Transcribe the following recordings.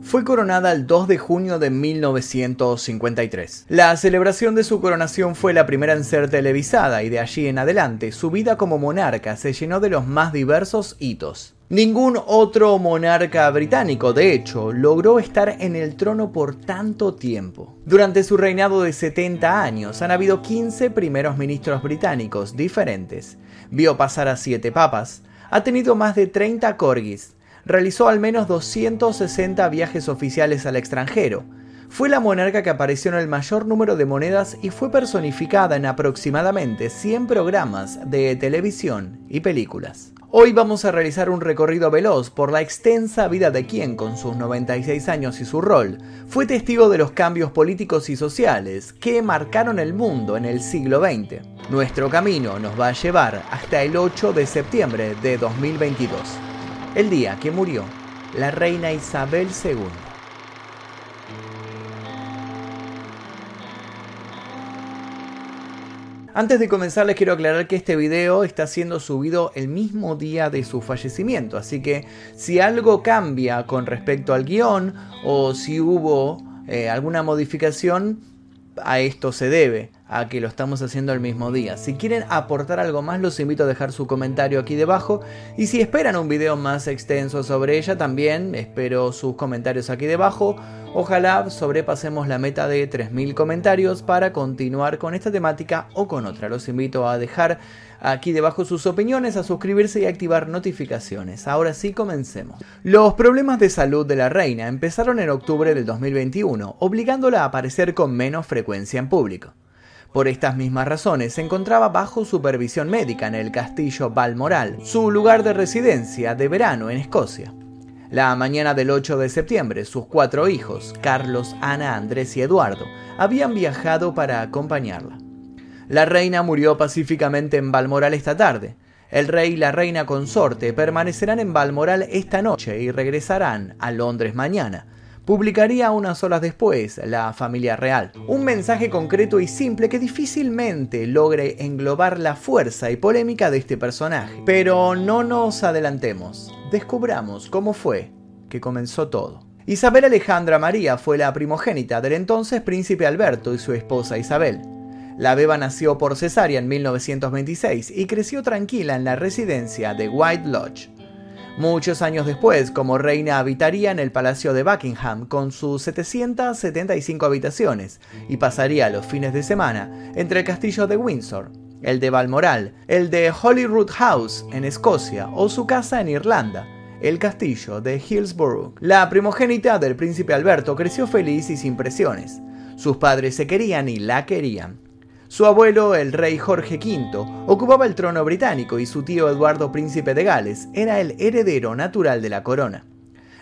Fue coronada el 2 de junio de 1953. La celebración de su coronación fue la primera en ser televisada y de allí en adelante su vida como monarca se llenó de los más diversos hitos. Ningún otro monarca británico, de hecho, logró estar en el trono por tanto tiempo. Durante su reinado de 70 años han habido 15 primeros ministros británicos diferentes. Vio pasar a 7 papas, ha tenido más de 30 corgis, realizó al menos 260 viajes oficiales al extranjero. Fue la monarca que apareció en el mayor número de monedas y fue personificada en aproximadamente 100 programas de televisión y películas. Hoy vamos a realizar un recorrido veloz por la extensa vida de quien, con sus 96 años y su rol, fue testigo de los cambios políticos y sociales que marcaron el mundo en el siglo XX. Nuestro camino nos va a llevar hasta el 8 de septiembre de 2022 el día que murió la reina Isabel II. Antes de comenzar les quiero aclarar que este video está siendo subido el mismo día de su fallecimiento, así que si algo cambia con respecto al guion o si hubo eh, alguna modificación, a esto se debe a que lo estamos haciendo el mismo día. Si quieren aportar algo más, los invito a dejar su comentario aquí debajo. Y si esperan un video más extenso sobre ella, también espero sus comentarios aquí debajo. Ojalá sobrepasemos la meta de 3.000 comentarios para continuar con esta temática o con otra. Los invito a dejar aquí debajo sus opiniones, a suscribirse y activar notificaciones. Ahora sí, comencemos. Los problemas de salud de la reina empezaron en octubre del 2021, obligándola a aparecer con menos frecuencia en público. Por estas mismas razones se encontraba bajo supervisión médica en el castillo Balmoral, su lugar de residencia de verano en Escocia. La mañana del 8 de septiembre, sus cuatro hijos, Carlos, Ana, Andrés y Eduardo, habían viajado para acompañarla. La reina murió pacíficamente en Balmoral esta tarde. El rey y la reina consorte permanecerán en Balmoral esta noche y regresarán a Londres mañana, publicaría unas horas después la familia real. Un mensaje concreto y simple que difícilmente logre englobar la fuerza y polémica de este personaje. Pero no nos adelantemos, descubramos cómo fue que comenzó todo. Isabel Alejandra María fue la primogénita del entonces príncipe Alberto y su esposa Isabel. La beba nació por cesárea en 1926 y creció tranquila en la residencia de White Lodge. Muchos años después, como reina habitaría en el Palacio de Buckingham con sus 775 habitaciones y pasaría los fines de semana entre el castillo de Windsor, el de Balmoral, el de Holyrood House en Escocia o su casa en Irlanda, el castillo de Hillsborough. La primogénita del príncipe Alberto creció feliz y sin presiones. Sus padres se querían y la querían. Su abuelo, el rey Jorge V, ocupaba el trono británico y su tío Eduardo Príncipe de Gales era el heredero natural de la corona.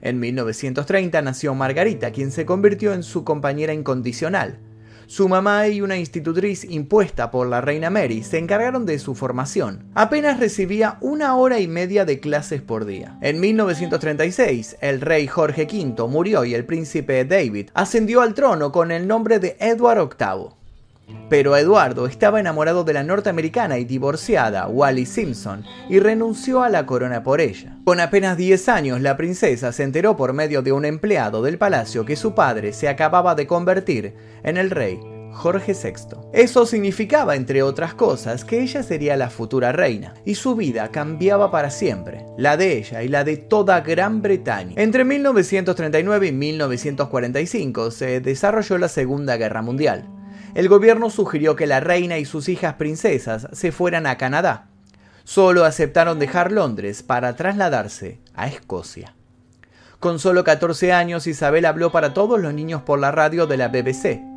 En 1930 nació Margarita, quien se convirtió en su compañera incondicional. Su mamá y una institutriz impuesta por la reina Mary se encargaron de su formación. Apenas recibía una hora y media de clases por día. En 1936, el rey Jorge V murió y el príncipe David ascendió al trono con el nombre de Edward VIII. Pero Eduardo estaba enamorado de la norteamericana y divorciada Wally Simpson y renunció a la corona por ella. Con apenas 10 años, la princesa se enteró por medio de un empleado del palacio que su padre se acababa de convertir en el rey Jorge VI. Eso significaba, entre otras cosas, que ella sería la futura reina, y su vida cambiaba para siempre, la de ella y la de toda Gran Bretaña. Entre 1939 y 1945 se desarrolló la Segunda Guerra Mundial el gobierno sugirió que la reina y sus hijas princesas se fueran a Canadá. Solo aceptaron dejar Londres para trasladarse a Escocia. Con solo 14 años, Isabel habló para todos los niños por la radio de la BBC.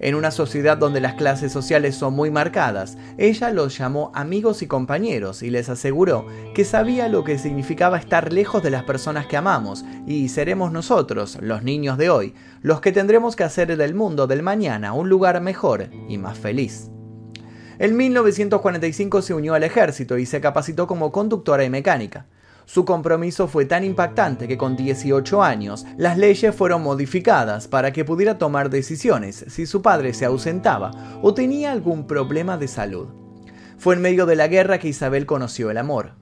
En una sociedad donde las clases sociales son muy marcadas, ella los llamó amigos y compañeros y les aseguró que sabía lo que significaba estar lejos de las personas que amamos y seremos nosotros, los niños de hoy, los que tendremos que hacer del mundo del mañana un lugar mejor y más feliz. En 1945 se unió al ejército y se capacitó como conductora y mecánica. Su compromiso fue tan impactante que con 18 años las leyes fueron modificadas para que pudiera tomar decisiones si su padre se ausentaba o tenía algún problema de salud. Fue en medio de la guerra que Isabel conoció el amor.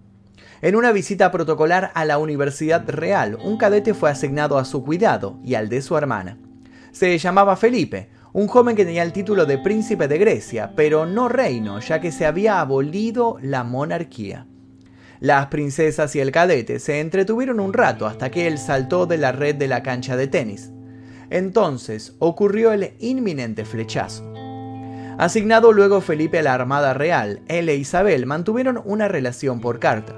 En una visita protocolar a la Universidad Real, un cadete fue asignado a su cuidado y al de su hermana. Se llamaba Felipe, un joven que tenía el título de príncipe de Grecia, pero no reino, ya que se había abolido la monarquía. Las princesas y el cadete se entretuvieron un rato hasta que él saltó de la red de la cancha de tenis. Entonces ocurrió el inminente flechazo. Asignado luego Felipe a la Armada Real, él e Isabel mantuvieron una relación por carta.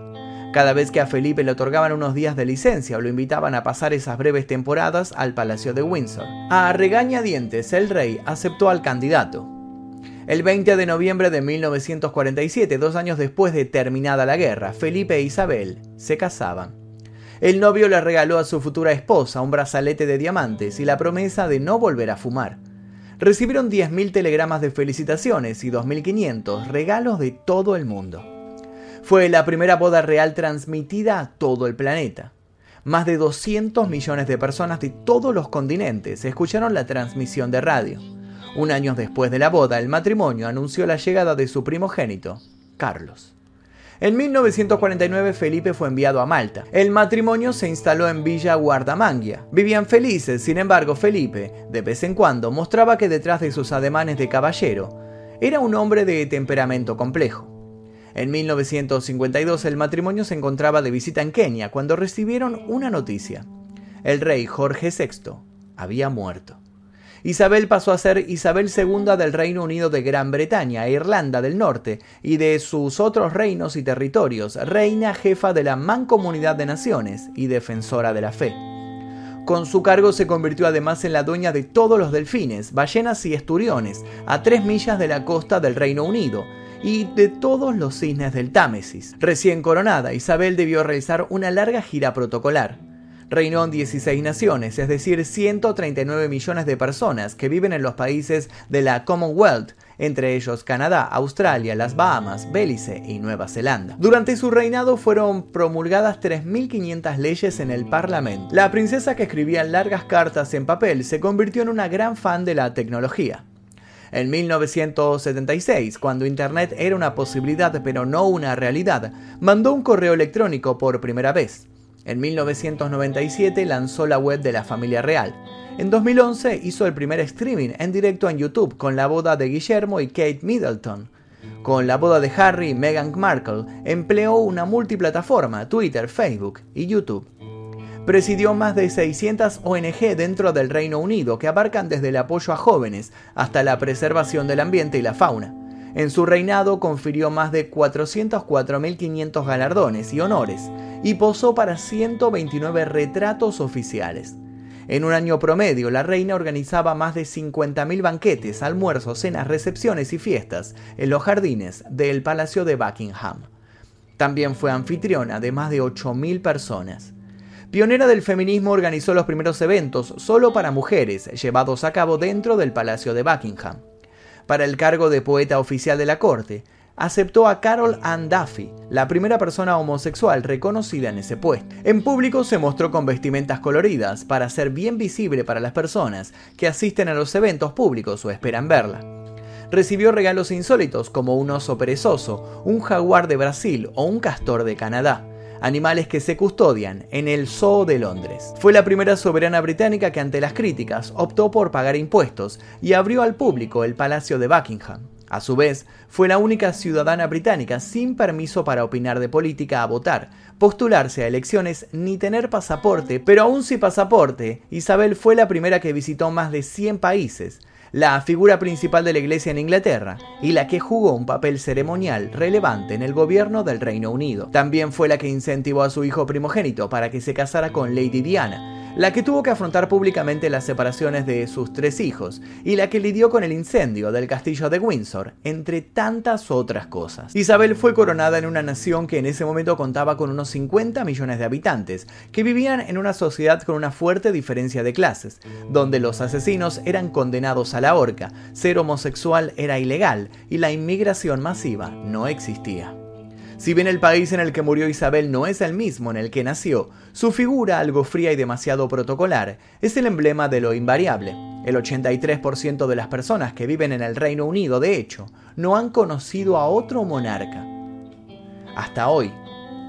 Cada vez que a Felipe le otorgaban unos días de licencia o lo invitaban a pasar esas breves temporadas al Palacio de Windsor. A regañadientes, el rey aceptó al candidato. El 20 de noviembre de 1947, dos años después de terminada la guerra, Felipe e Isabel se casaban. El novio le regaló a su futura esposa un brazalete de diamantes y la promesa de no volver a fumar. Recibieron 10.000 telegramas de felicitaciones y 2.500 regalos de todo el mundo. Fue la primera boda real transmitida a todo el planeta. Más de 200 millones de personas de todos los continentes escucharon la transmisión de radio. Un año después de la boda, el matrimonio anunció la llegada de su primogénito, Carlos. En 1949 Felipe fue enviado a Malta. El matrimonio se instaló en Villa Guardamangia. Vivían felices, sin embargo Felipe, de vez en cuando, mostraba que detrás de sus ademanes de caballero, era un hombre de temperamento complejo. En 1952 el matrimonio se encontraba de visita en Kenia cuando recibieron una noticia. El rey Jorge VI había muerto. Isabel pasó a ser Isabel II del Reino Unido de Gran Bretaña e Irlanda del Norte y de sus otros reinos y territorios, reina jefa de la Mancomunidad de Naciones y defensora de la fe. Con su cargo se convirtió además en la dueña de todos los delfines, ballenas y esturiones, a tres millas de la costa del Reino Unido, y de todos los cisnes del Támesis. Recién coronada, Isabel debió realizar una larga gira protocolar. Reinó en 16 naciones, es decir, 139 millones de personas que viven en los países de la Commonwealth, entre ellos Canadá, Australia, las Bahamas, Belice y Nueva Zelanda. Durante su reinado fueron promulgadas 3.500 leyes en el Parlamento. La princesa que escribía largas cartas en papel se convirtió en una gran fan de la tecnología. En 1976, cuando Internet era una posibilidad pero no una realidad, mandó un correo electrónico por primera vez. En 1997 lanzó la web de la familia real. En 2011 hizo el primer streaming en directo en YouTube con la boda de Guillermo y Kate Middleton. Con la boda de Harry y Meghan Markle empleó una multiplataforma, Twitter, Facebook y YouTube presidió más de 600 ONG dentro del Reino Unido que abarcan desde el apoyo a jóvenes hasta la preservación del ambiente y la fauna. En su reinado confirió más de 404.500 galardones y honores y posó para 129 retratos oficiales. En un año promedio, la reina organizaba más de 50.000 banquetes, almuerzos, cenas, recepciones y fiestas en los jardines del Palacio de Buckingham. También fue anfitriona de más de 8.000 personas. Pionera del feminismo, organizó los primeros eventos solo para mujeres, llevados a cabo dentro del Palacio de Buckingham. Para el cargo de poeta oficial de la corte, aceptó a Carol Ann Duffy, la primera persona homosexual reconocida en ese puesto. En público se mostró con vestimentas coloridas para ser bien visible para las personas que asisten a los eventos públicos o esperan verla. Recibió regalos insólitos como un oso perezoso, un jaguar de Brasil o un castor de Canadá animales que se custodian en el Zoo de Londres. Fue la primera soberana británica que ante las críticas optó por pagar impuestos y abrió al público el Palacio de Buckingham. A su vez, fue la única ciudadana británica sin permiso para opinar de política a votar, postularse a elecciones ni tener pasaporte, pero aún sin pasaporte, Isabel fue la primera que visitó más de 100 países, la figura principal de la Iglesia en Inglaterra y la que jugó un papel ceremonial relevante en el gobierno del Reino Unido. También fue la que incentivó a su hijo primogénito para que se casara con Lady Diana, la que tuvo que afrontar públicamente las separaciones de sus tres hijos y la que lidió con el incendio del castillo de Windsor, entre tantas otras cosas. Isabel fue coronada en una nación que en ese momento contaba con unos 50 millones de habitantes, que vivían en una sociedad con una fuerte diferencia de clases, donde los asesinos eran condenados a la horca, ser homosexual era ilegal y la inmigración masiva no existía. Si bien el país en el que murió Isabel no es el mismo en el que nació, su figura, algo fría y demasiado protocolar, es el emblema de lo invariable. El 83% de las personas que viven en el Reino Unido, de hecho, no han conocido a otro monarca. Hasta hoy,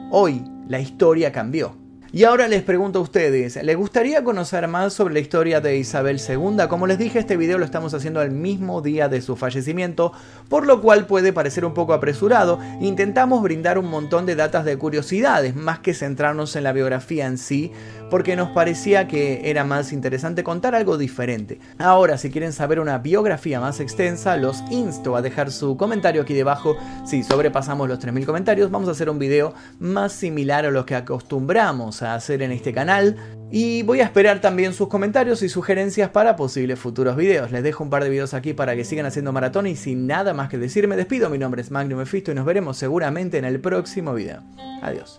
hoy la historia cambió. Y ahora les pregunto a ustedes, ¿les gustaría conocer más sobre la historia de Isabel II? Como les dije, este video lo estamos haciendo al mismo día de su fallecimiento, por lo cual puede parecer un poco apresurado. Intentamos brindar un montón de datas de curiosidades, más que centrarnos en la biografía en sí, porque nos parecía que era más interesante contar algo diferente. Ahora, si quieren saber una biografía más extensa, los insto a dejar su comentario aquí debajo. Si sobrepasamos los 3000 comentarios, vamos a hacer un video más similar a lo que acostumbramos a hacer en este canal. Y voy a esperar también sus comentarios y sugerencias para posibles futuros videos. Les dejo un par de videos aquí para que sigan haciendo maratón y sin nada más que decir me despido. Mi nombre es Magnum Mephisto y nos veremos seguramente en el próximo video. Adiós.